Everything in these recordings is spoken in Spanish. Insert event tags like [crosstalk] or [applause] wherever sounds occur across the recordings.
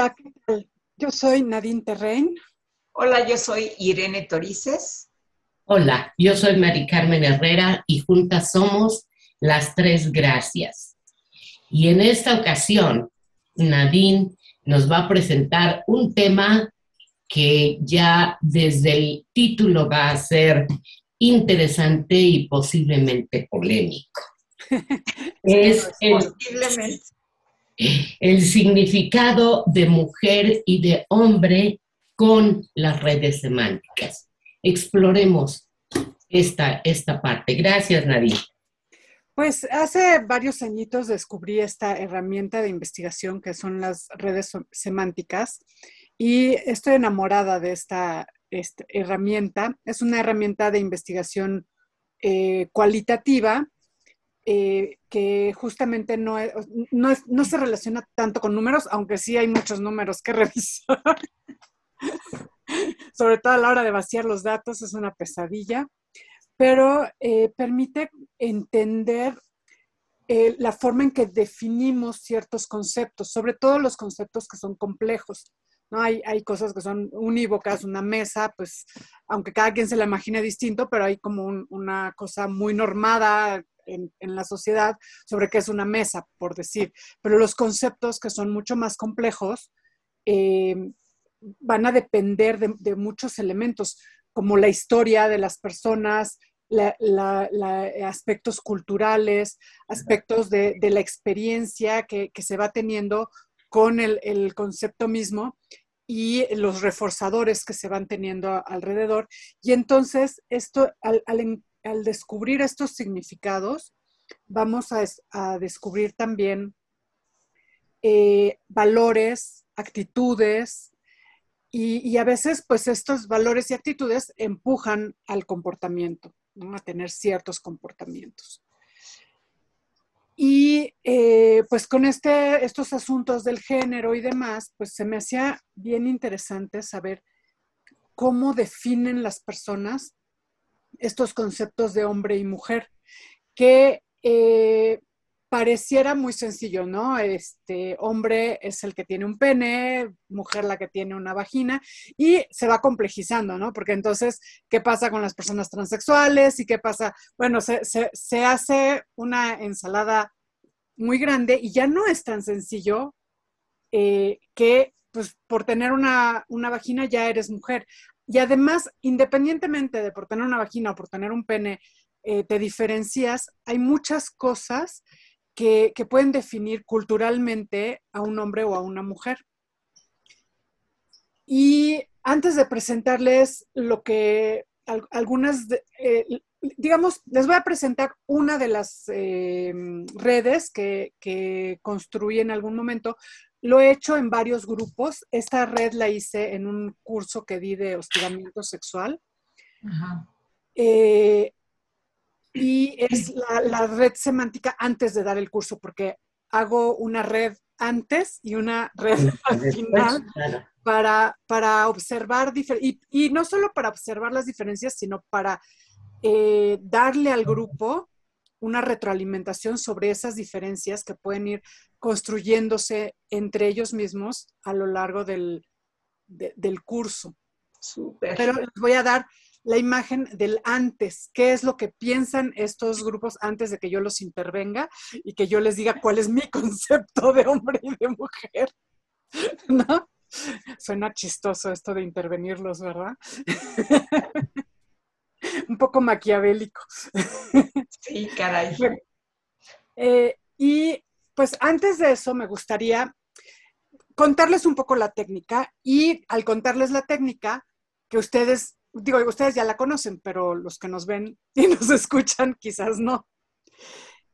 Hola, ¿qué tal? Yo soy Nadine Terrein. Hola, yo soy Irene Torices. Hola, yo soy Mari Carmen Herrera y juntas somos las tres gracias. Y en esta ocasión, Nadine nos va a presentar un tema que ya desde el título va a ser interesante y posiblemente polémico. [laughs] es posiblemente. El significado de mujer y de hombre con las redes semánticas. Exploremos esta, esta parte. Gracias, Nadine. Pues hace varios añitos descubrí esta herramienta de investigación que son las redes semánticas y estoy enamorada de esta, herramienta. Es una herramienta de investigación eh, cualitativa eh, que justamente no, no, se relaciona tanto con números, aunque sí hay muchos números que [laughs] revisar. Sobre todo a la hora de vaciar los datos, es una pesadilla, pero eh, permite entender eh, la forma en que definimos ciertos conceptos, sobre todo los conceptos que son complejos. ¿no? Hay, hay cosas que son unívocas, una mesa, pues aunque cada quien se la imagine distinto, pero hay como una cosa muy normada en, la sociedad sobre qué es una mesa, por decir. Pero los conceptos que son mucho más complejos eh, van a depender de, muchos elementos, como la historia de las personas, aspectos culturales, aspectos de, la experiencia que, se va teniendo con el, concepto mismo y los reforzadores que se van teniendo alrededor. Y entonces, esto, al, al descubrir estos significados, vamos a, descubrir también eh, valores, actitudes, y, a veces, pues estos valores y actitudes empujan al comportamiento, a tener ciertos comportamientos. Y eh, pues con este, estos asuntos del género y demás, pues se me hacía bien interesante saber cómo definen las personas estos conceptos de hombre y mujer, que eh, pareciera muy sencillo, ¿no? Este hombre es el que tiene un pene, mujer la que tiene una vagina, y se va complejizando, ¿no? Porque entonces, ¿qué pasa con las personas transexuales? ¿Y qué pasa? Bueno, se, hace una ensalada muy grande y ya no es tan sencillo eh, que, pues, por tener una, una vagina ya eres mujer. Y además, independientemente de por tener una vagina o por tener un pene, eh, te diferencias, hay muchas cosas que, pueden definir culturalmente a un hombre o a una mujer. Y antes de presentarles lo que algunas, eh, digamos, les voy a presentar una de las eh, redes que, que, construí en algún momento, lo he hecho en varios grupos. Esta red la hice en un curso que di de hostigamiento sexual. Eh, y es la, red semántica antes de dar el curso, porque hago una red antes y una red al final para, para observar, y, y, no solo para observar las diferencias, sino para eh, darle al grupo una retroalimentación sobre esas diferencias que pueden ir construyéndose entre ellos mismos a lo largo del, del curso. Pero les voy a dar la imagen del antes, qué es lo que piensan estos grupos antes de que yo los intervenga y que yo les diga cuál es mi [laughs] concepto de hombre y de mujer. ¿No? Suena chistoso esto de intervenirlos, ¿verdad? [laughs] [laughs] Un poco maquiavélico. Sí, caray. [laughs] Eh, y pues antes de eso me gustaría contarles un poco la técnica y al contarles la técnica, que ustedes, digo, ustedes ya la conocen, pero los que nos ven [laughs] y nos escuchan quizás no.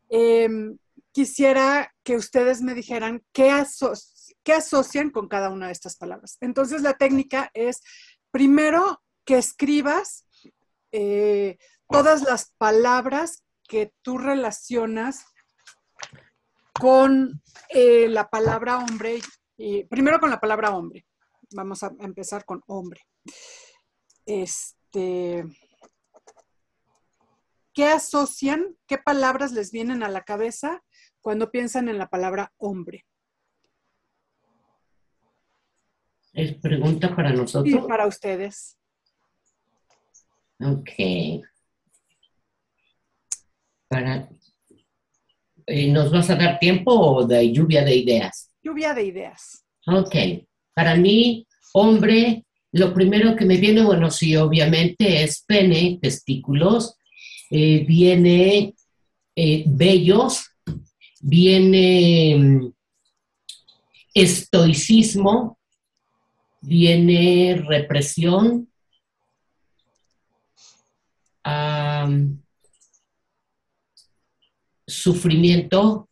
Em, quisiera que ustedes me dijeran qué, qué asocian con cada una de estas palabras. Entonces la técnica es primero que escribas eh, todas las palabras que tú relacionas con eh, la palabra hombre, y, primero con la palabra hombre. Vamos a empezar con hombre. Este, ¿Qué asocian? ¿Qué palabras les vienen a la cabeza cuando piensan en la palabra hombre? ¿Es pregunta para nosotros? Sí, para ustedes. Ok. Para, eh, ¿Nos vas a dar tiempo o de lluvia de ideas? Lluvia de ideas. Ok. Para mí, hombre, lo primero que me viene, bueno, sí, obviamente es pene, testículos, eh, viene eh, bellos, viene mm, estoicismo, viene represión, am, sufrimiento,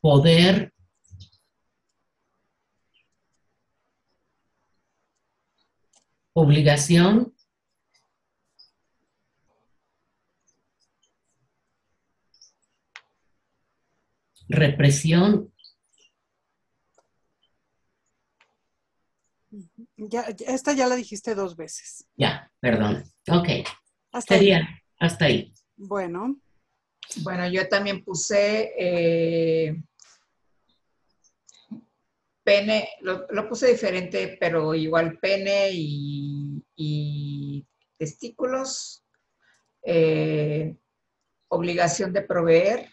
poder, obligación, represión, Ya, ya- esta ya la dijiste dos veces. ya, perdón. Ok, Hasta ahí. sería hasta ahí. Bueno, Bueno, yo también puse eh, pene, lo, lo puse diferente, pero igual pene y, y testículos, eh, obligación de proveer,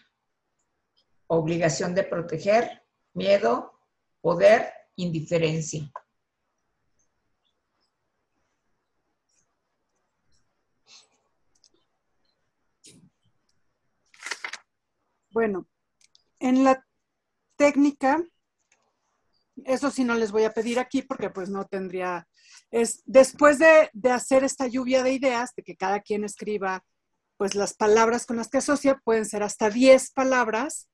obligación de proteger, miedo, poder, indiferencia. Bueno, en la técnica, eso sí no les voy a pedir aquí porque pues no tendría, es después de, de hacer esta lluvia de ideas, de que cada quien escriba pues las palabras con las que asocia, pueden ser hasta 10 palabras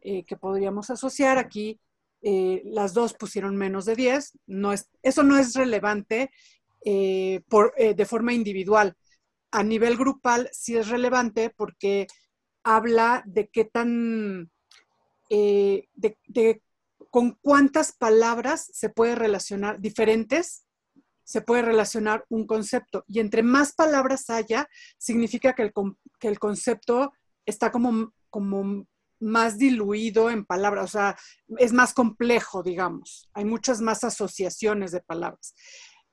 eh, que podríamos asociar. Aquí eh, las dos pusieron menos de 10, no es, eso no es relevante eh, por, de forma individual. A nivel grupal sí es relevante porque habla de qué tan, eh, de, de con cuántas palabras se puede relacionar, diferentes, se puede relacionar un concepto. Y entre más palabras haya, significa que el, que el concepto está como, como más diluido en palabras, o sea, es más complejo, digamos. Hay muchas más asociaciones de palabras.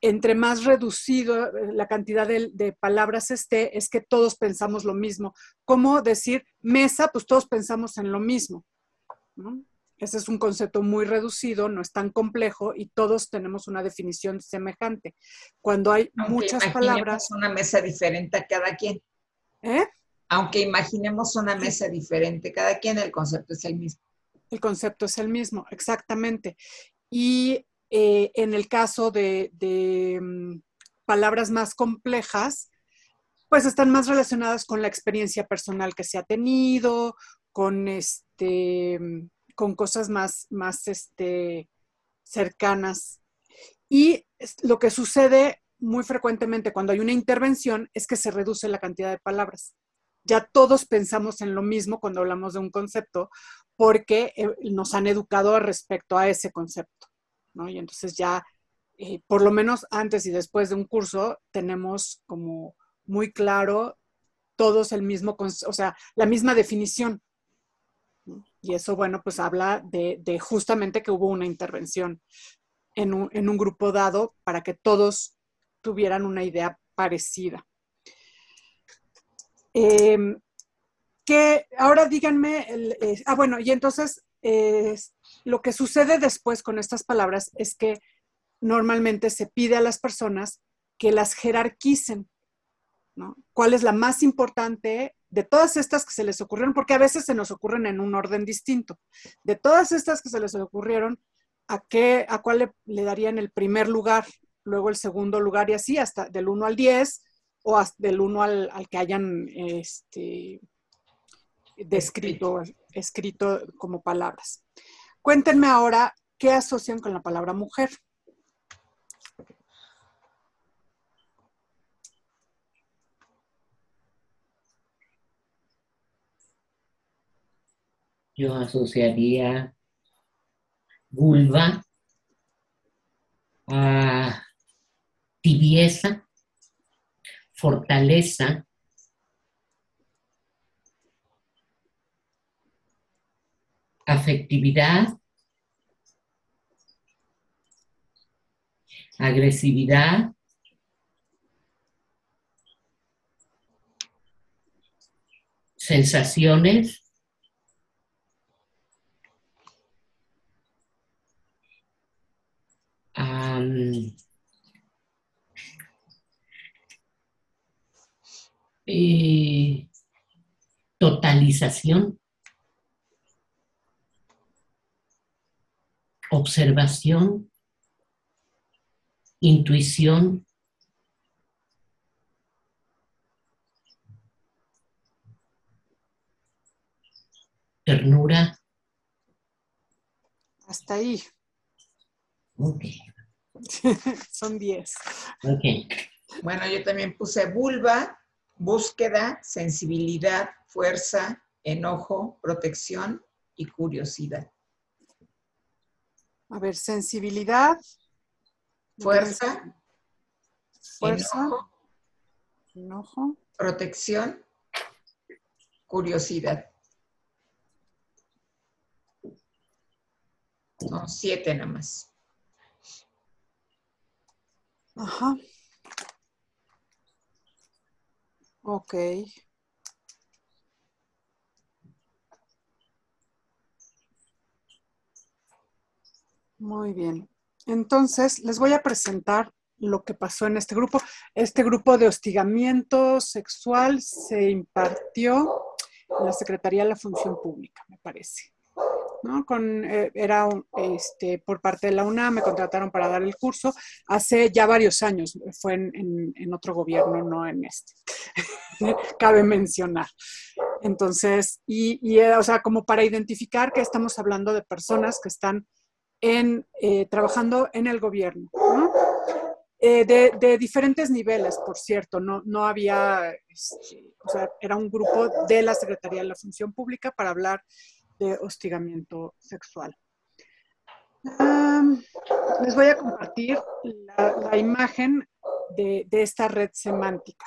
Entre más reducido eh, la cantidad de, de palabras esté, es que todos pensamos lo mismo. ¿Cómo decir mesa? Pues todos pensamos en lo mismo. ¿no? Ese es un concepto muy reducido, no es tan complejo y todos tenemos una definición semejante. Cuando hay Aunque muchas palabras, una mesa diferente a cada quien. ¿eh? Aunque imaginemos una mesa diferente, cada quien el concepto es el mismo. el concepto es el mismo, exactamente. Y eh, en el caso de, mm, palabras más complejas, pues están más relacionadas con la experiencia personal que se ha tenido, con este, mm, con cosas más, más este, cercanas. Y lo que sucede muy frecuentemente cuando hay una intervención es que se reduce la cantidad de palabras. Ya todos pensamos en lo mismo cuando hablamos de un concepto porque eh, nos han educado respecto a ese concepto, Y entonces ya, eh, por lo menos antes y después de un curso, tenemos como muy claro todos el mismo, o sea, la misma definición. Y eso, bueno, pues habla de, justamente que hubo una intervención en un, en un grupo dado para que todos tuvieran una idea parecida. Eh, que ahora díganme, eh, ah, bueno, y entonces eh, lo que sucede después con estas palabras es que normalmente se pide a las personas que las jerarquicen, ¿no? ¿Cuál es la más importante de todas estas que se les ocurrieron? Porque a veces se nos ocurren en un orden distinto. De todas estas que se les ocurrieron, ¿a, qué, a cuál le, le darían el primer lugar, luego el segundo lugar y así, hasta del 1 al 10 o hasta del 1 al, al que hayan este, descrito, escrito como palabras. Cuéntenme ahora qué asocian con la palabra mujer. Yo asociaría vulva a tibieza, fortaleza, afectividad, agresividad, sensaciones, eh, totalización, observación, intuición, ternura. Hasta ahí. Ok, [laughs] Son 10. ok. Bueno, yo también puse vulva, búsqueda, sensibilidad, fuerza, enojo, protección y curiosidad. A ver, sensibilidad, Fuerza, fuerza, enojo, enojo, protección, curiosidad. Son siete nada más. Ajá. Ok. Muy bien. Entonces, les voy a presentar lo que pasó en este grupo. Este grupo de hostigamiento sexual se impartió en la Secretaría de la Función Pública, me parece. ¿no? Con, eh, era este, por parte de la UNAM, me contrataron para dar el curso hace ya varios años, fue en otro gobierno, no en este. [laughs] Cabe mencionar. Entonces, y, y, eh, o sea, como para identificar que estamos hablando de personas que están eh, trabajando en el gobierno, ¿no? Eh, de, diferentes niveles, por cierto, no, no había, este, era un grupo de la Secretaría de la Función Pública para hablar de hostigamiento sexual. Les voy a compartir la, imagen de, de esta red semántica.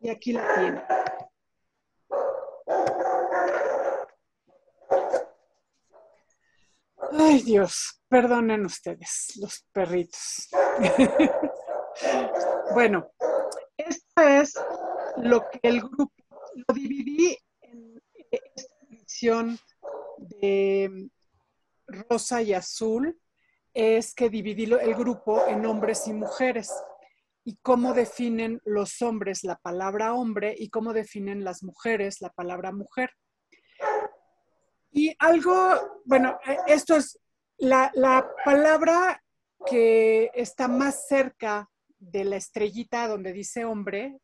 Y aquí la tiene. Ay, Dios, perdonen ustedes, los perritos. [laughs] bueno, esto es lo que el grupo, lo dividí en esta edición de rosa y azul, es que dividí el grupo en hombres y mujeres y cómo definen los hombres la palabra hombre y cómo definen las mujeres la palabra mujer. Y algo, bueno, eh, esto es la, la palabra que está más cerca de la estrellita donde dice hombre,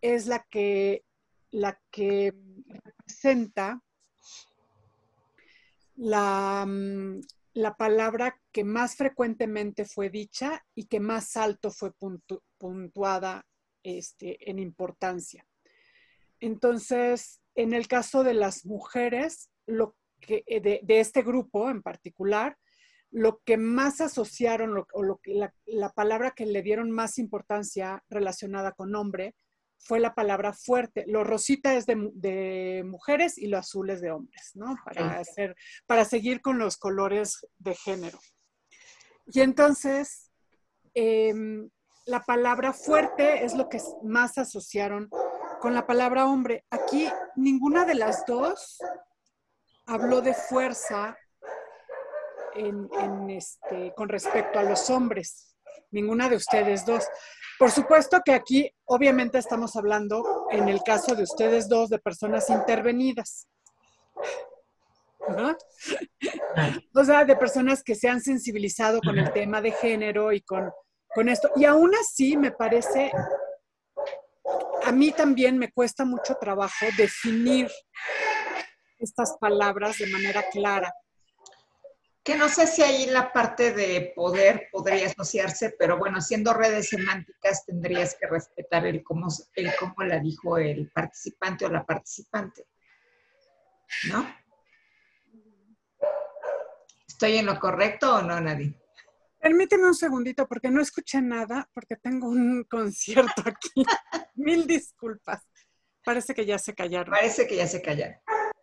es la que, la que representa la, mm, la palabra que más frecuentemente fue dicha y que más alto fue puntu- puntuada este, en importancia. Entonces, en el caso de las mujeres, lo que, eh, de, este grupo en particular, lo que más asociaron o lo la, la palabra que le dieron más importancia relacionada con hombre fue la palabra fuerte. Lo rosita es de, mu- de mujeres y lo azul es de hombres, ¿no? Para, Ok. hacer, para seguir con los colores de género. Y entonces, em, la palabra fuerte es lo que más asociaron con la palabra hombre. Aquí ninguna de las dos habló de fuerza en, en este, con respecto a los hombres. Ninguna de ustedes dos. Por supuesto que aquí, obviamente, estamos hablando, en el caso de ustedes dos, de personas intervenidas. ¿No? O sea, de personas que se han sensibilizado con el tema de género y con, con esto. Y aún así, me parece, a mí también me cuesta mucho trabajo definir estas palabras de manera clara. Que no sé si ahí la parte de poder podría asociarse, pero bueno, siendo redes semánticas tendrías que respetar el cómo, el cómo la dijo el participante o la participante. ¿No? ¿Estoy en lo correcto o no, Nadie? Permíteme un segundito porque no escuché nada, porque tengo un [laughs] concierto aquí. Mil disculpas. parece que ya se callaron. Parece que ya se callaron.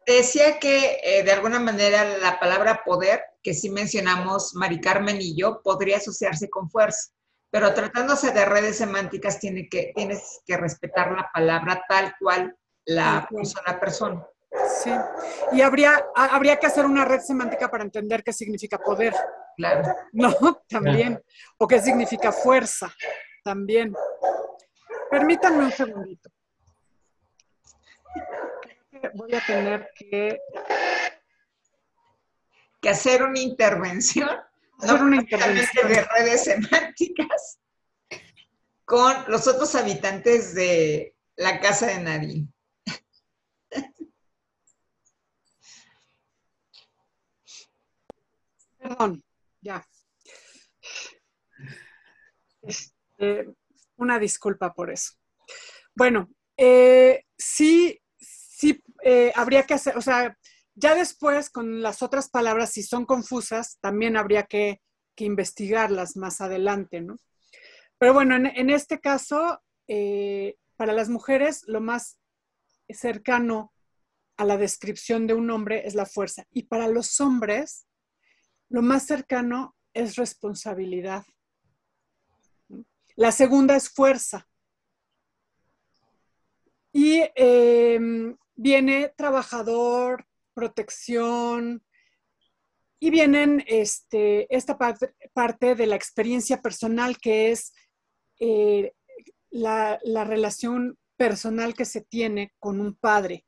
Decía que eh, de alguna manera la palabra poder, que sí mencionamos Mari Carmen y yo, podría asociarse con fuerza, pero tratándose de redes semánticas tiene que, tienes que respetar la palabra tal cual la puso la persona. Sí, y habría, habría que hacer una red semántica para entender qué significa poder. Claro. No, [laughs] también. O qué significa fuerza, también. Permítanme un segundito voy a tener que, que hacer una intervención, hacer una intervención de redes semánticas con los otros habitantes de la casa de Nadine. Perdón, ya. Este, una disculpa por eso. Bueno, eh, sí eh, habría que hacer, o sea, ya después con las otras palabras, si son confusas, también habría que, investigarlas más adelante, ¿no? Pero bueno, en, este caso, eh, para las mujeres, lo más cercano a la descripción de un hombre es la fuerza. Y para los hombres, lo más cercano es responsabilidad. La segunda es fuerza. Y em, viene trabajador, protección, y vienen este, esta parte, de la experiencia personal que es eh, la, relación personal que se tiene con un padre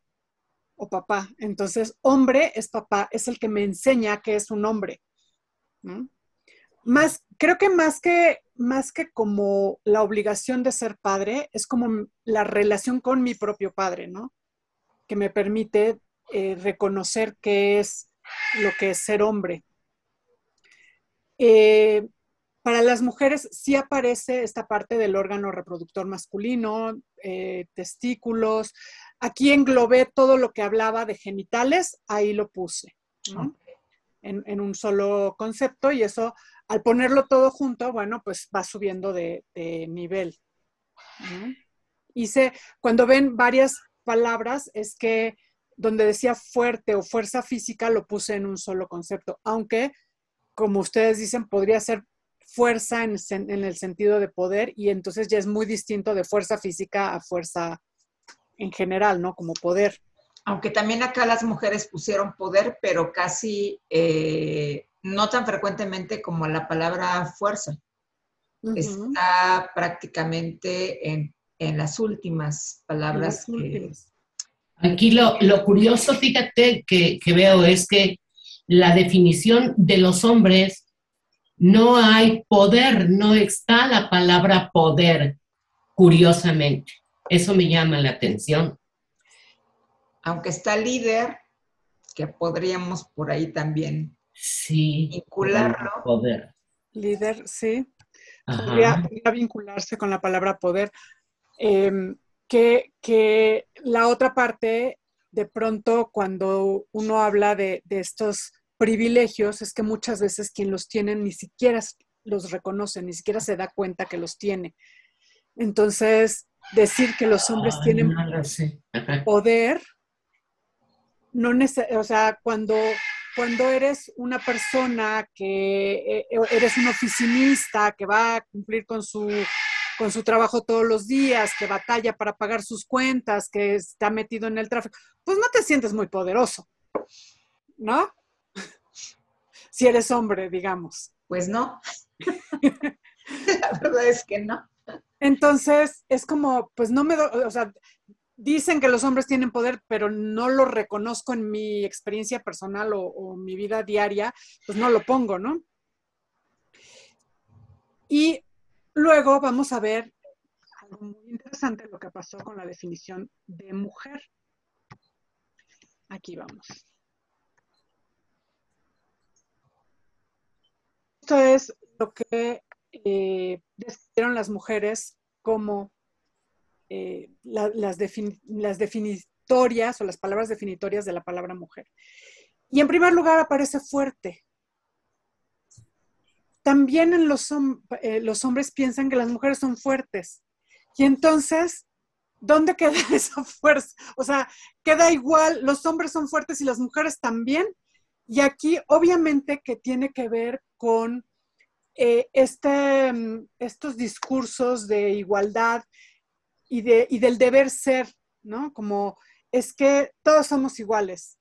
o papá. Entonces, hombre es papá, es el que me enseña que es un hombre. Más, creo que más que más que como la obligación de ser padre, es como la relación con mi propio padre, ¿no? Que me permite eh, reconocer qué es lo que es ser hombre. Eh, para las mujeres sí aparece esta parte del órgano reproductor masculino, eh, testículos. Aquí englobé todo lo que hablaba de genitales, ahí lo puse, en, un solo concepto y eso, al ponerlo todo junto, bueno, pues va subiendo de, nivel. Hice, cuando ven varias palabras es que donde decía fuerte o fuerza física lo puse en un solo concepto, aunque, como ustedes dicen, podría ser fuerza en, el sentido de poder y entonces ya es muy distinto de fuerza física a fuerza en general, ¿no? Como poder. Aunque también acá las mujeres pusieron poder, pero casi eh, no tan frecuentemente como la palabra fuerza. Está prácticamente en en las últimas palabras. Aquí lo, curioso, fíjate, que, veo es que la definición de los hombres no hay poder, no está la palabra poder, curiosamente. Eso me llama la atención. Aunque está líder, que podríamos por ahí también sí, vincularlo. Poder. Líder, sí. Podría, vincularse con la palabra poder. Em, que, la otra parte, de pronto, cuando uno habla de, estos privilegios, es que muchas veces quien los tiene ni siquiera los reconoce, ni siquiera se da cuenta que los tiene. Entonces, decir que los hombres tienen [laughs] poder, no o sea, cuando, cuando eres una persona que eh, eres un oficinista que va a cumplir con su con su trabajo todos los días, que batalla para pagar sus cuentas, que está metido en el tráfico, pues no te sientes muy poderoso, ¿no? [laughs] si eres hombre, digamos. Pues no. [laughs] La verdad es que no. Entonces, es como, pues no me, o sea, dicen que los hombres tienen poder, pero no lo reconozco en mi experiencia personal o, o mi vida diaria, pues no lo pongo, ¿no? Y Luego vamos a ver algo muy interesante, lo que pasó con la definición de mujer. Aquí vamos. Esto es lo que eh, describieron las mujeres como eh, las, las definitorias o las palabras definitorias de la palabra mujer. Y en primer lugar aparece fuerte también en los, eh, los hombres piensan que las mujeres son fuertes. Y entonces ¿dónde queda [laughs] esa fuerza? O sea, queda igual, los hombres son fuertes y las mujeres también. Y aquí obviamente que tiene que ver con eh, este, mm, estos discursos de igualdad y, de, y del deber ser, ¿no? Como es que todos somos iguales.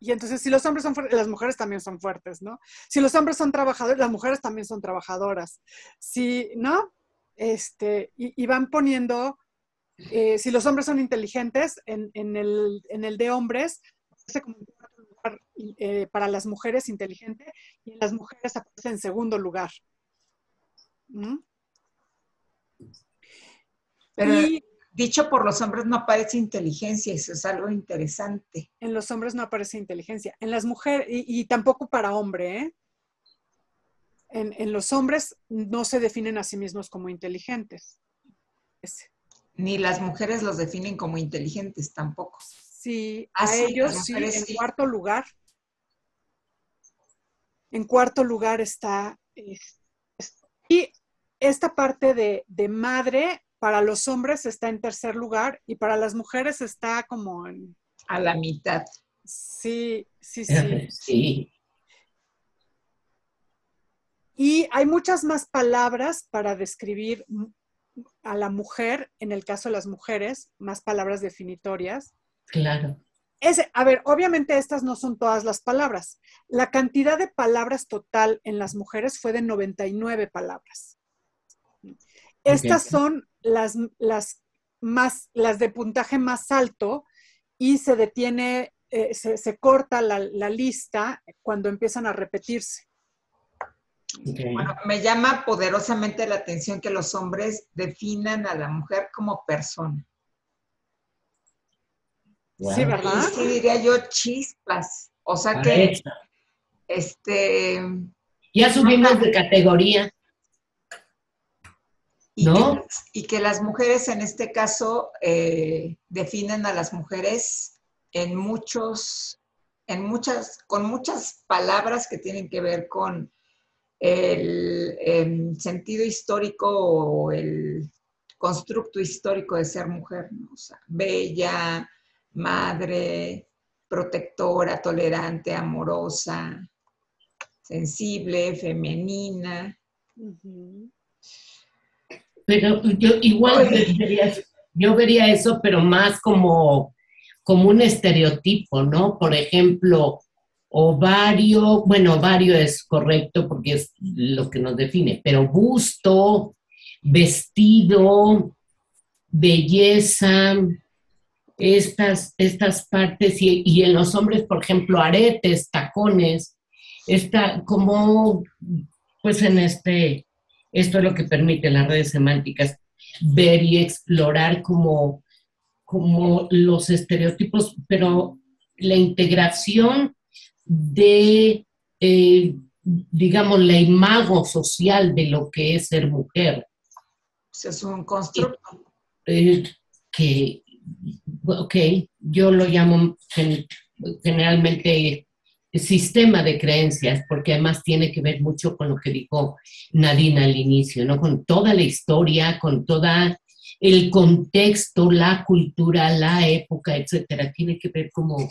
Y entonces, si los hombres son fuertes, las mujeres también son fuertes, ¿no? Si los hombres son trabajadores, las mujeres también son trabajadoras. Si, ¿no? Este, y, van poniendo, eh, si los hombres son inteligentes, en, el, de hombres, aparece como lugar eh, para las mujeres inteligente y en las mujeres aparece en segundo lugar. Pero, dicho por los hombres no aparece inteligencia, eso es algo interesante. En los hombres no aparece inteligencia. En las mujeres, y, tampoco para hombre, ¿eh? En, los hombres no se definen a sí mismos como inteligentes. Ni las mujeres los definen como inteligentes tampoco. Sí, a ellos sí, en cuarto lugar. En cuarto lugar está. y esta parte de, de madre para los hombres está en tercer lugar y para las mujeres está como en... A la mitad. Sí, sí, sí. [laughs] Sí. Y hay muchas más palabras para describir a la mujer, en el caso de las mujeres, más palabras definitorias. Claro. Ese, a ver, obviamente estas no son todas las palabras. La cantidad de palabras total en las mujeres fue de 99 palabras. Estas son las, las, más, las de puntaje más alto y se detiene, eh, se, corta la, lista cuando empiezan a repetirse. Bueno, me llama poderosamente la atención que los hombres definan a la mujer como persona. Sí, ¿verdad? sí, diría yo chispas. O sea que, este... Ya subimos de categoría. Y, que, las mujeres en este caso eh, definen a las mujeres en muchos, en muchas, con muchas palabras que tienen que ver con el, sentido histórico o el constructo histórico de ser mujer, bella, madre, protectora, tolerante, amorosa, sensible, femenina. Pero yo igual vería, yo vería eso, pero más como, como un estereotipo, ¿no? Por ejemplo, ovario, bueno, ovario es correcto porque es lo que nos define, pero busto, vestido, belleza, estas, estas partes, y, y, en los hombres, por ejemplo, aretes, tacones, está como, pues en este, esto es lo que permite las redes semánticas, ver y explorar como, como los estereotipos, pero la integración de, eh, digamos, la imago social de lo que es ser mujer. Es un constructo. Eh, que, ok, yo lo llamo generalmente sistema de creencias, porque además tiene que ver mucho con lo que dijo Nadine al inicio, ¿no? Con toda la historia, con toda el contexto, la cultura, la época, etcétera. Tiene que ver como,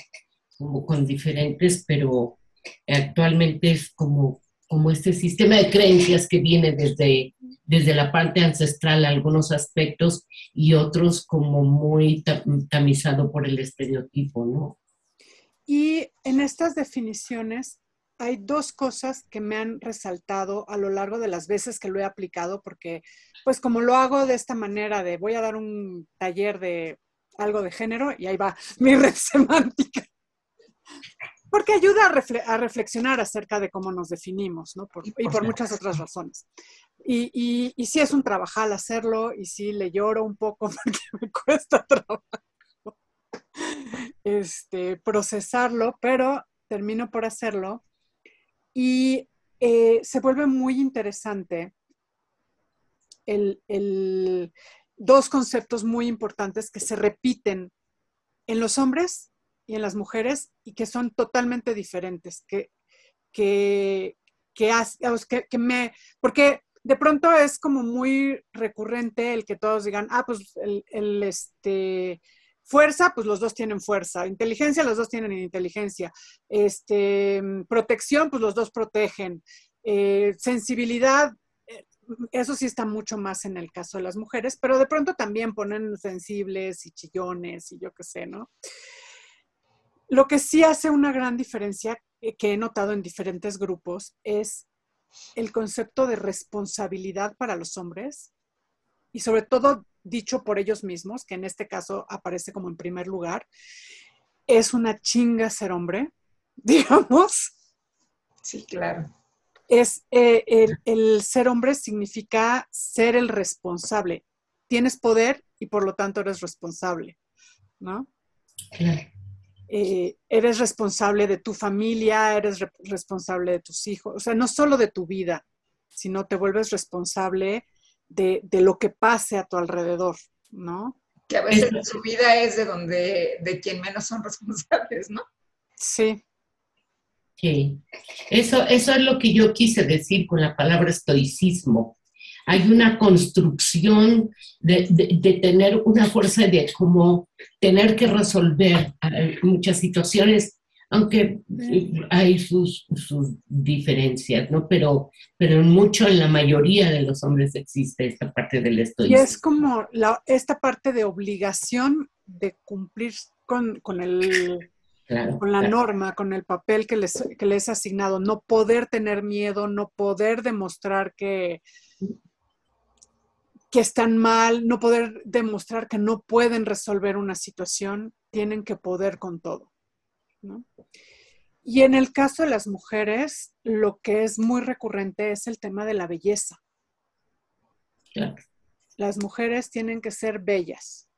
como con diferentes, pero actualmente es como, como este sistema de creencias que viene desde, desde la parte ancestral algunos aspectos y otros como muy tamizado por el estereotipo, ¿no? Y en estas definiciones hay dos cosas que me han resaltado a lo largo de las veces que lo he aplicado, porque pues como lo hago de esta manera de voy a dar un taller de algo de género y ahí va [laughs] mi red semántica. Porque ayuda a, reflexionar acerca de cómo nos definimos, ¿no? y por muchas otras razones. Y, y, y sí es un trabajal hacerlo y sí le lloro un poco [laughs] porque me cuesta trabajo [laughs] este, procesarlo, pero termino por hacerlo. Y eh, se vuelve muy interesante el, dos conceptos muy importantes que se repiten en los hombres y en las mujeres y que son totalmente diferentes, que, que, que, me, porque de pronto es como muy recurrente el que todos digan, ah, pues el, este, fuerza, pues los dos tienen fuerza, inteligencia, los dos tienen inteligencia, este, protección, pues los dos protegen, eh, sensibilidad, eh, eso sí está mucho más en el caso de las mujeres, pero de pronto también ponen sensibles y chillones y yo qué sé, ¿no? Lo que sí hace una gran diferencia eh, que he notado en diferentes grupos es el concepto de responsabilidad para los hombres y sobre todo dicho por ellos mismos, que en este caso aparece como en primer lugar, es una chinga ser hombre, [laughs] digamos. Sí, claro. Es eh, el, ser hombre significa ser el responsable. Tienes poder y por lo tanto eres responsable, ¿no? Eh, eres responsable de tu familia, eres responsable de tus hijos, o sea, no solo de tu vida, sino te vuelves responsable de, lo que pase a tu alrededor, ¿no? Que a veces su vida es de donde, de quien menos son responsables, ¿no? Sí. Sí, eso, eso es lo que yo quise decir con la palabra estoicismo hay una construcción de, tener una fuerza de como tener que resolver eh, muchas situaciones, aunque hay sus, diferencias, ¿no? Pero, pero mucho en la mayoría de los hombres existe esta parte del estoicismo. Y es como esta parte de obligación de cumplir con, el... con la norma, con el papel que les, que les es asignado, no poder tener miedo, no poder demostrar que, que están mal, no poder demostrar que no pueden resolver una situación, tienen que poder con todo. Y en el caso de las mujeres, lo que es muy recurrente es el tema de la belleza. Las mujeres tienen que ser bellas.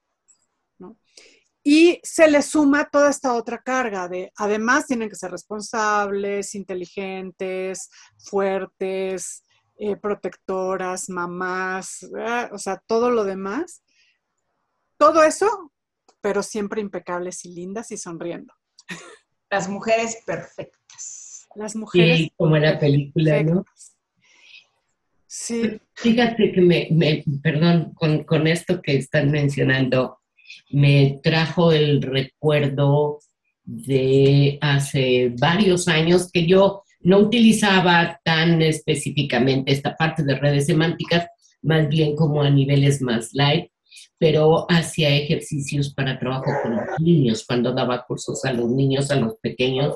Y se les suma toda esta otra carga de, además, tienen que ser responsables, inteligentes, fuertes, eh, protectoras, mamás, eh, o sea, todo lo demás. Todo eso, pero siempre impecables y lindas y sonriendo. Las mujeres perfectas. Las mujeres. Sí, como en la película, ¿no? Sí. Fíjate que me, perdón, con, con esto que están mencionando, me trajo el recuerdo de hace varios años que yo no utilizaba tan específicamente esta parte de redes semánticas, más bien como a niveles más light, pero hacía ejercicios para trabajo con los niños, cuando daba cursos a los niños, a los pequeños.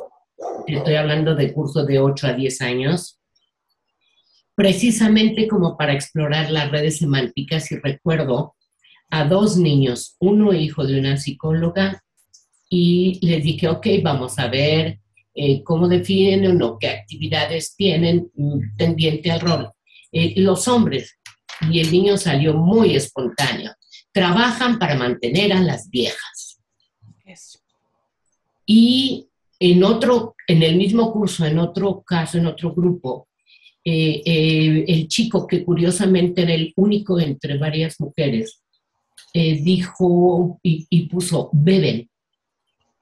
Estoy hablando de cursos de 8 a 10 años, precisamente como para explorar las redes semánticas y recuerdo a dos niños, uno hijo de una psicóloga, y les dije, ok, vamos a ver eh, cómo definen o no, qué actividades tienen mm, tendiente al rol. Eh, los hombres, y el niño salió muy espontáneo, trabajan para mantener a las viejas. Y en otro, en el mismo curso, en otro caso, en otro grupo, eh, el chico que curiosamente era el único entre varias mujeres, dijo y, y puso, beben,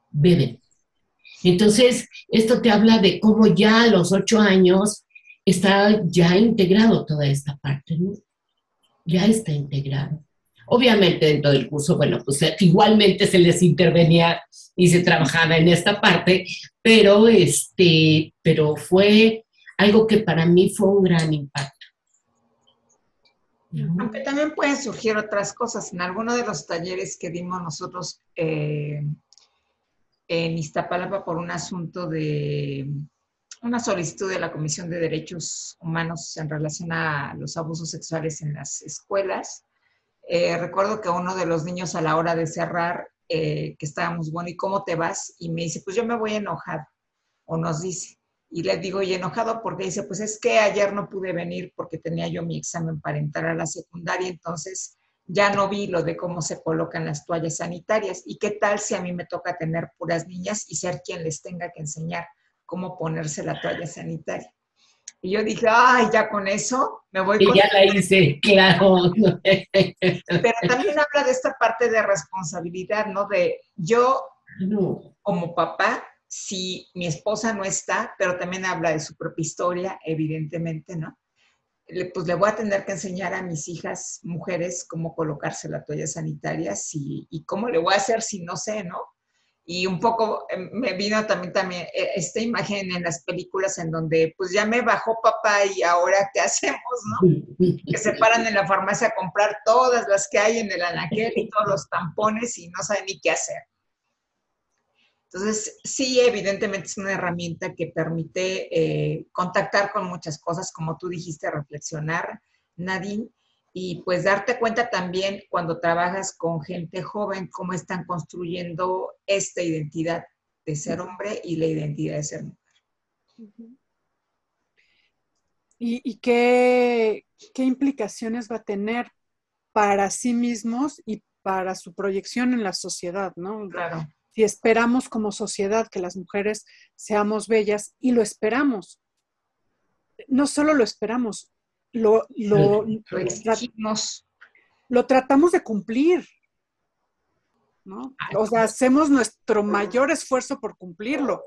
beben. Entonces, esto te habla de cómo ya a los ocho años está ya integrado toda esta parte, ¿no? Ya está integrado. Obviamente dentro del curso, bueno, pues eh, igualmente se les intervenía y se trabajaba en esta parte, pero este, pero fue algo que para mí fue un gran impacto. Aunque también pueden surgir otras cosas. En alguno de los talleres que dimos nosotros eh, en Iztapalapa por un asunto de una solicitud de la Comisión de Derechos Humanos en relación a los abusos sexuales en las escuelas. Eh, recuerdo que uno de los niños a la hora de cerrar, eh, que estábamos, bueno, ¿y cómo te vas? Y me dice, pues yo me voy enojado, o nos dice. Y le digo, y enojado porque dice, pues es que ayer no pude venir porque tenía yo mi examen para entrar a la secundaria, entonces ya no vi lo de cómo se colocan las toallas sanitarias. ¿Y qué tal si a mí me toca tener puras niñas y ser quien les tenga que enseñar cómo ponerse la toalla sanitaria? Y yo dije, ay, ya con eso me voy. Y ya la hice, [laughs] claro. Pero también habla de esta parte de responsabilidad, ¿no? De yo, como papá, si mi esposa no está, pero también habla de su propia historia, evidentemente, ¿no? pues le voy a tener que enseñar a mis hijas mujeres cómo colocarse la toalla sanitaria y cómo le voy a hacer si no sé, ¿no? Y un poco em, me vino también, también eh, esta imagen en las películas en donde pues ya me bajó papá y ahora qué [laughs] hacemos, ¿no? Que se paran en la farmacia a comprar todas las que hay en el anaquel y todos los tampones y no saben ni qué hacer. Entonces, sí, evidentemente es una herramienta que permite eh, contactar con muchas cosas, como tú dijiste, reflexionar, Nadine, y pues darte cuenta también cuando trabajas con gente joven, cómo están construyendo esta identidad de ser hombre y la identidad de ser mujer. ¿Y, qué, qué, implicaciones va a tener para sí mismos y para su proyección en la sociedad, ¿no? Claro. Si esperamos como sociedad que las mujeres seamos bellas y lo esperamos, no solo lo esperamos, lo, lo, lo, tratamos de cumplir. ¿no? O sea, hacemos nuestro mayor esfuerzo por cumplirlo.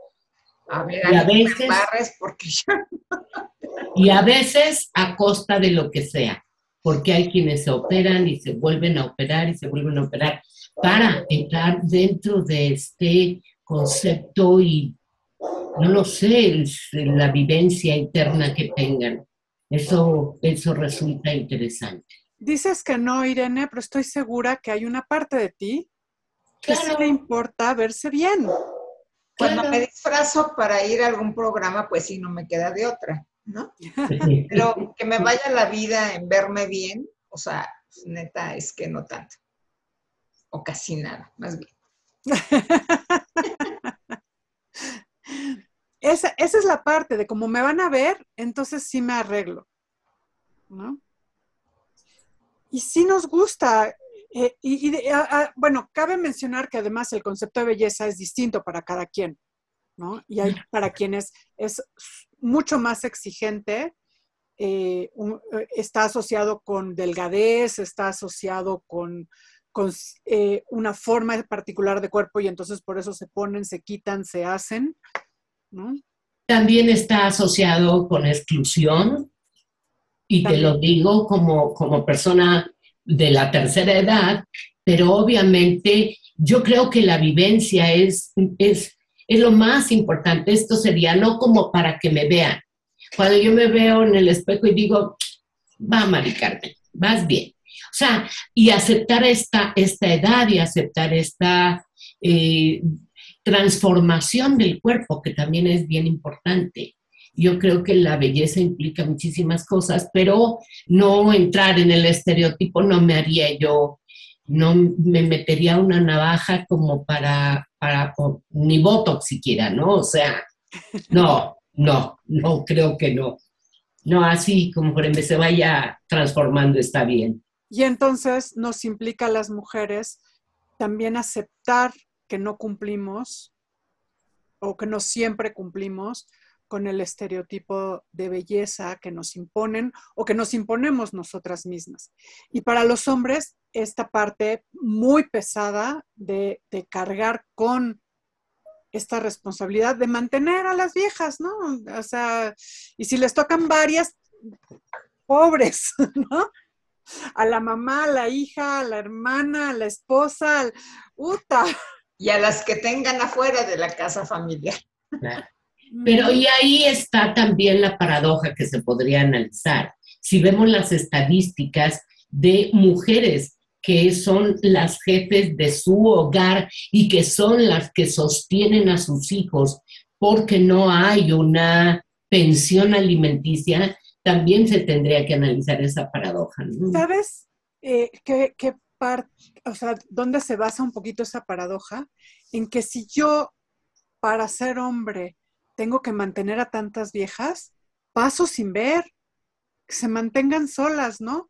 A ver, y a veces, porque [laughs] y a veces a costa de lo que sea, porque hay quienes se operan y se vuelven a operar y se vuelven a operar para entrar dentro de este concepto y no lo sé, la vivencia interna que tengan. Eso, eso resulta interesante. Dices que no, Irene, pero estoy segura que hay una parte de ti que sí le importa verse bien. Cuando me disfrazo para ir a algún programa, pues sí, no me queda de otra, ¿no? Pero que me vaya la vida en verme bien, o sea, neta, es que no tanto. O casi nada, más bien. [laughs] esa, es la parte de cómo me van a ver, entonces sí me arreglo. ¿no? Y sí nos gusta. Eh, y, bueno, cabe mencionar que además el concepto de belleza es distinto para cada quien, ¿no? Y hay para quienes es mucho más exigente, eh, eh, está asociado con delgadez, está asociado con, con una forma particular de cuerpo y entonces por eso se ponen, se quitan, se hacen. También está asociado con exclusión, y te lo digo como, como persona de la tercera edad, pero obviamente yo creo que la vivencia es, es, es lo más importante. Esto sería no como para que me vean. Cuando yo me veo en el espejo y digo, va, Mari Carmen, vas bien. O sea, y aceptar esta, esta edad y aceptar esta eh, transformación del cuerpo, que también es bien importante. Yo creo que la belleza implica muchísimas cosas, pero no entrar en el estereotipo no me haría yo, no me metería una navaja como para, para ni botox siquiera, ¿no? O sea, no, no, no, creo que no. No, así como por ejemplo se vaya transformando está bien. Y entonces nos implica a las mujeres también aceptar que no cumplimos o que no siempre cumplimos con el estereotipo de belleza que nos imponen o que nos imponemos nosotras mismas. Y para los hombres, esta parte muy pesada de, cargar con esta responsabilidad de mantener a las viejas, ¿no? O sea, y si les tocan varias, pobres, [laughs] ¿no? A la mamá, a la hija, a la hermana, a la esposa, al... ¡Uta! Y a las que tengan afuera de la casa familiar. [laughs] Pero y ahí está también la paradoja que se podría analizar. Si vemos las estadísticas de mujeres que son las jefes de su hogar y que son las que sostienen a sus hijos porque no hay una pensión alimenticia, también se tendría que analizar esa paradoja. ¿Sabes eh, qué, qué parte, o sea, dónde se basa un poquito esa paradoja? En que si yo, para ser hombre, tengo que mantener a tantas viejas, paso sin ver, que se mantengan solas, ¿no?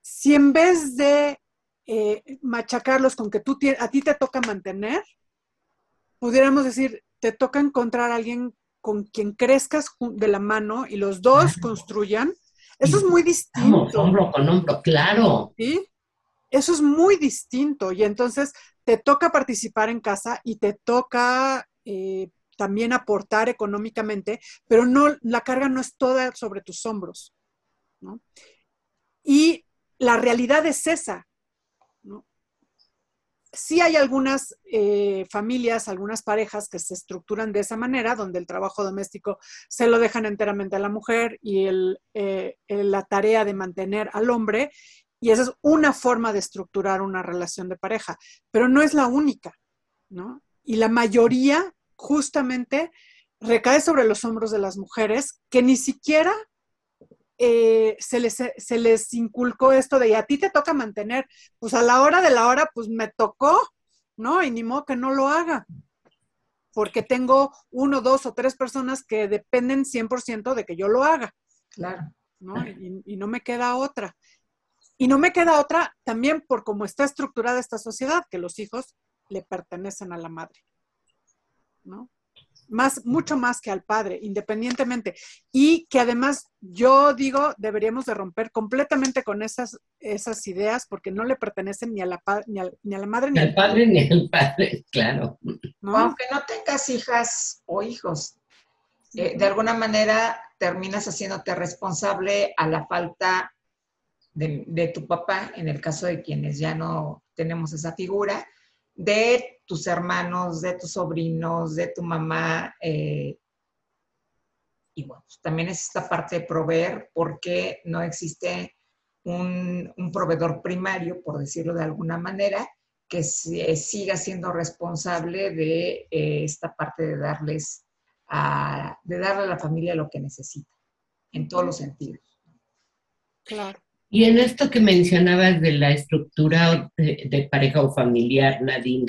Si en vez de eh, machacarlos con que tú a ti te toca mantener, pudiéramos decir, te toca encontrar a alguien con quien crezcas de la mano y los dos construyan. Eso es muy distinto. hombro con hombro, claro. ¿Sí? Eso es muy distinto y entonces te toca participar en casa y te toca eh, también aportar económicamente, pero no, la carga no es toda sobre tus hombros. Y la realidad es esa, ¿no? Sí hay algunas eh, familias, algunas parejas que se estructuran de esa manera, donde el trabajo doméstico se lo dejan enteramente a la mujer y el, eh, la tarea de mantener al hombre, y esa es una forma de estructurar una relación de pareja, pero no es la única, ¿no? Y la mayoría justamente recae sobre los hombros de las mujeres que ni siquiera eh, se, les, se les inculcó esto de, y a ti te toca mantener, pues a la hora de la hora, pues me tocó, ¿no? Y ni modo que no lo haga, porque tengo uno, dos o tres personas que dependen 100% de que yo lo haga. Claro. ¿no? Y, y, no me queda otra. Y no me queda otra también por cómo está estructurada esta sociedad, que los hijos le pertenecen a la madre, ¿no? Más, mucho más que al padre, independientemente. Y que además yo digo, deberíamos de romper completamente con esas, esas ideas porque no le pertenecen ni a la, ni a, ni a la madre ni, al padre. Ni al padre, claro. ¿No? Aunque no tengas hijas o hijos, eh, de alguna manera terminas haciéndote responsable a la falta de, tu papá, en el caso de quienes ya no tenemos esa figura, de tus hermanos, de tus sobrinos, de tu mamá. Eh, y bueno, pues también es esta parte de proveer porque no existe un, proveedor primario, por decirlo de alguna manera, que se, siga siendo responsable de eh, esta parte de darles a, de darle a la familia lo que necesita, en todos los sentidos. Claro. Y en esto que mencionabas de la estructura de, pareja o familiar, Nadine,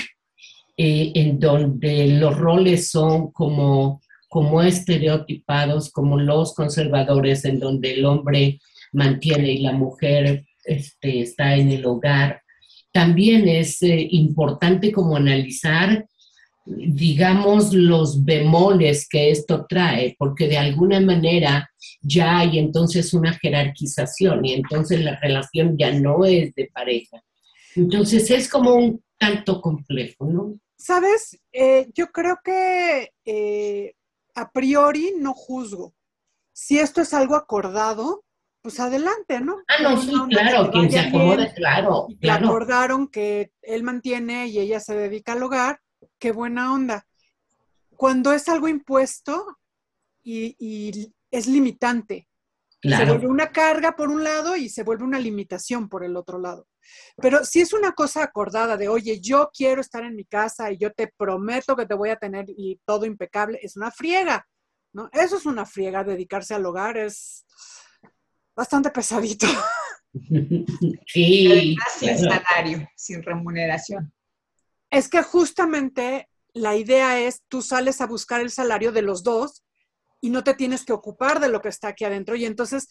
eh, en donde los roles son como, como estereotipados, como los conservadores, en donde el hombre mantiene y la mujer este, está en el hogar. También es eh, importante como analizar digamos, los bemoles que esto trae, porque de alguna manera ya hay entonces una jerarquización y entonces la relación ya no es de pareja. Entonces es como un tanto complejo, ¿no? Sabes, eh, yo creo que eh, a priori no juzgo. Si esto es algo acordado, pues adelante, ¿no? Ah, no, sí, claro, quien se acomoda, claro, claro. Acordaron que él mantiene y ella se dedica al hogar, qué buena onda. Cuando es algo impuesto y, y es limitante, Claro. se vuelve una carga por un lado y se vuelve una limitación por el otro lado. Pero si es una cosa acordada de, oye, yo quiero estar en mi casa y yo te prometo que te voy a tener y todo impecable, es una friega, ¿no? Eso es una friega, dedicarse al hogar es bastante pesadito. [laughs] Sí. Además, sin salario, sin remuneración. Es que justamente la idea es, tú sales a buscar el salario de los dos y no te tienes que ocupar de lo que está aquí adentro. Y entonces,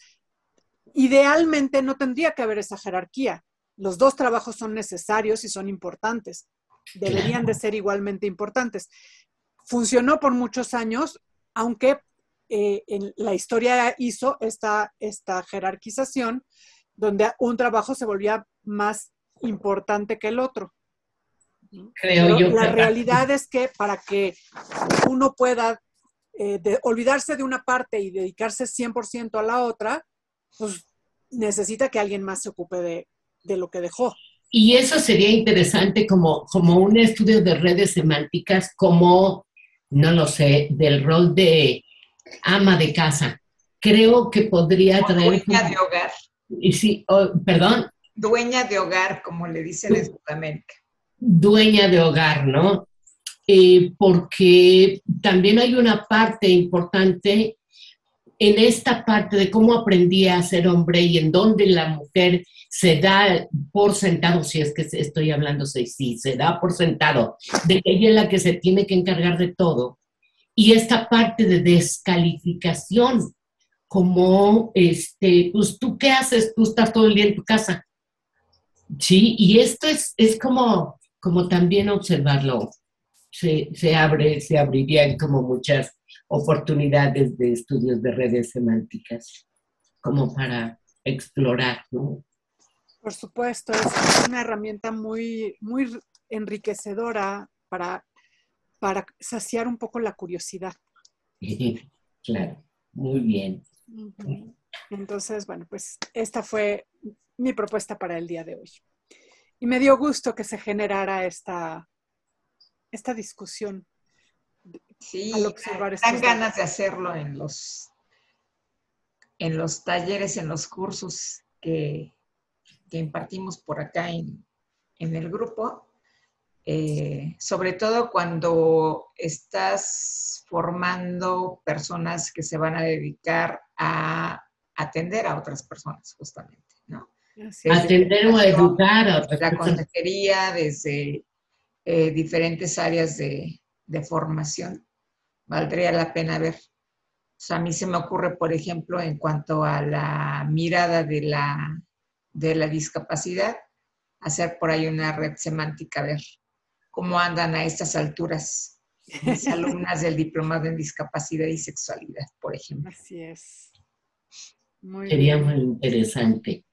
idealmente no tendría que haber esa jerarquía. Los dos trabajos son necesarios y son importantes. Deberían de ser igualmente importantes. Funcionó por muchos años, aunque eh, en la historia hizo esta, esta jerarquización, donde un trabajo se volvía más importante que el otro. Creo Pero yo la que- realidad es que para que uno pueda eh, de- olvidarse de una parte y dedicarse 100% a la otra, pues necesita que alguien más se ocupe de, de lo que dejó. Y eso sería interesante como, como un estudio de redes semánticas, como, no lo sé, del rol de ama de casa. Creo que podría traer... dueña de hogar. Y sí, oh, perdón, Dueña de hogar, como le dicen en Sudamérica. Dueña de hogar, ¿no? Eh, porque también hay una parte importante en esta parte de cómo aprendí a ser hombre y en donde la mujer se da por sentado, si es que estoy hablando, sí, se da por sentado, de que ella es la que se tiene que encargar de todo. Y esta parte de descalificación, como, este, pues tú qué haces, tú estás todo el día en tu casa. Sí, y esto es, es como, como también observarlo. Se, se abre, se abrirían como muchas oportunidades de estudios de redes semánticas, como para explorar, ¿no? Por supuesto, es una herramienta muy, muy enriquecedora para, para saciar un poco la curiosidad. [laughs] Claro, muy bien. Entonces, bueno, pues esta fue mi propuesta para el día de hoy. Y me dio gusto que se generara esta, esta discusión. Sí, al observar dan ganas de hacerlo en los, en los talleres, en los cursos que, que impartimos por acá en, en el grupo. Eh, sobre todo cuando estás formando personas que se van a dedicar a atender a otras personas, justamente, atender o educar a otras La consejería desde eh, diferentes áreas de, formación. Valdría la pena ver. O sea, a mí se me ocurre, por ejemplo, en cuanto a la mirada de la, de la discapacidad, hacer por ahí una red semántica, ver cómo andan a estas alturas mis [laughs] alumnas del diplomado en discapacidad y sexualidad, por ejemplo. Así es. Sería muy interesante.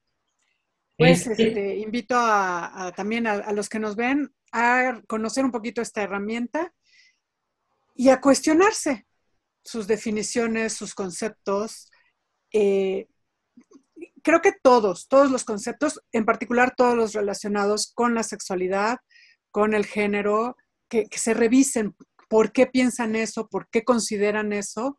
Pues este, este invito a, también a, los que nos ven a conocer un poquito esta herramienta y a cuestionarse sus definiciones, sus conceptos. Eh, creo que todos, todos los conceptos, en particular todos los relacionados con la sexualidad, con el género, que se revisen por qué piensan eso, por qué consideran eso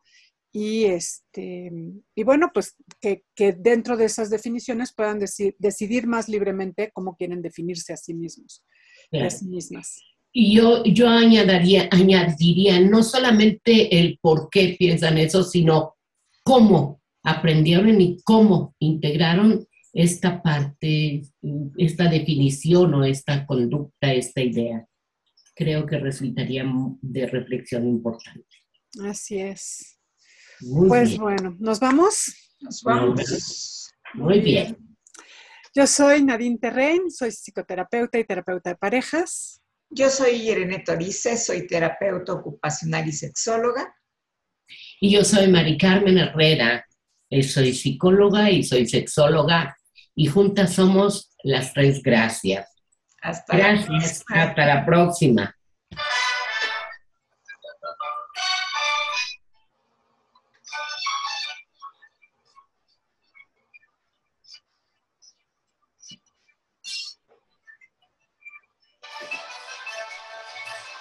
y, este, y bueno, pues que, dentro de esas definiciones puedan decidir más libremente cómo quieren definirse a sí mismos, a sí mismas. Y yo, yo añadiría, añadiría no solamente el por qué piensan eso, sino cómo aprendieron y cómo integraron esta parte, esta definición o esta conducta, esta idea. Creo que resultaría de reflexión importante. Así es pues bueno, ¿nos vamos? Nos vamos. Muy bien. Yo soy Nadine Terrein, soy psicoterapeuta y terapeuta de parejas. Yo soy Irene Torice, soy terapeuta ocupacional y sexóloga. Y yo soy Mari Carmen Herrera, eh, soy psicóloga y soy sexóloga. Y juntas somos las tres gracias. Hasta gracias. Hasta la próxima.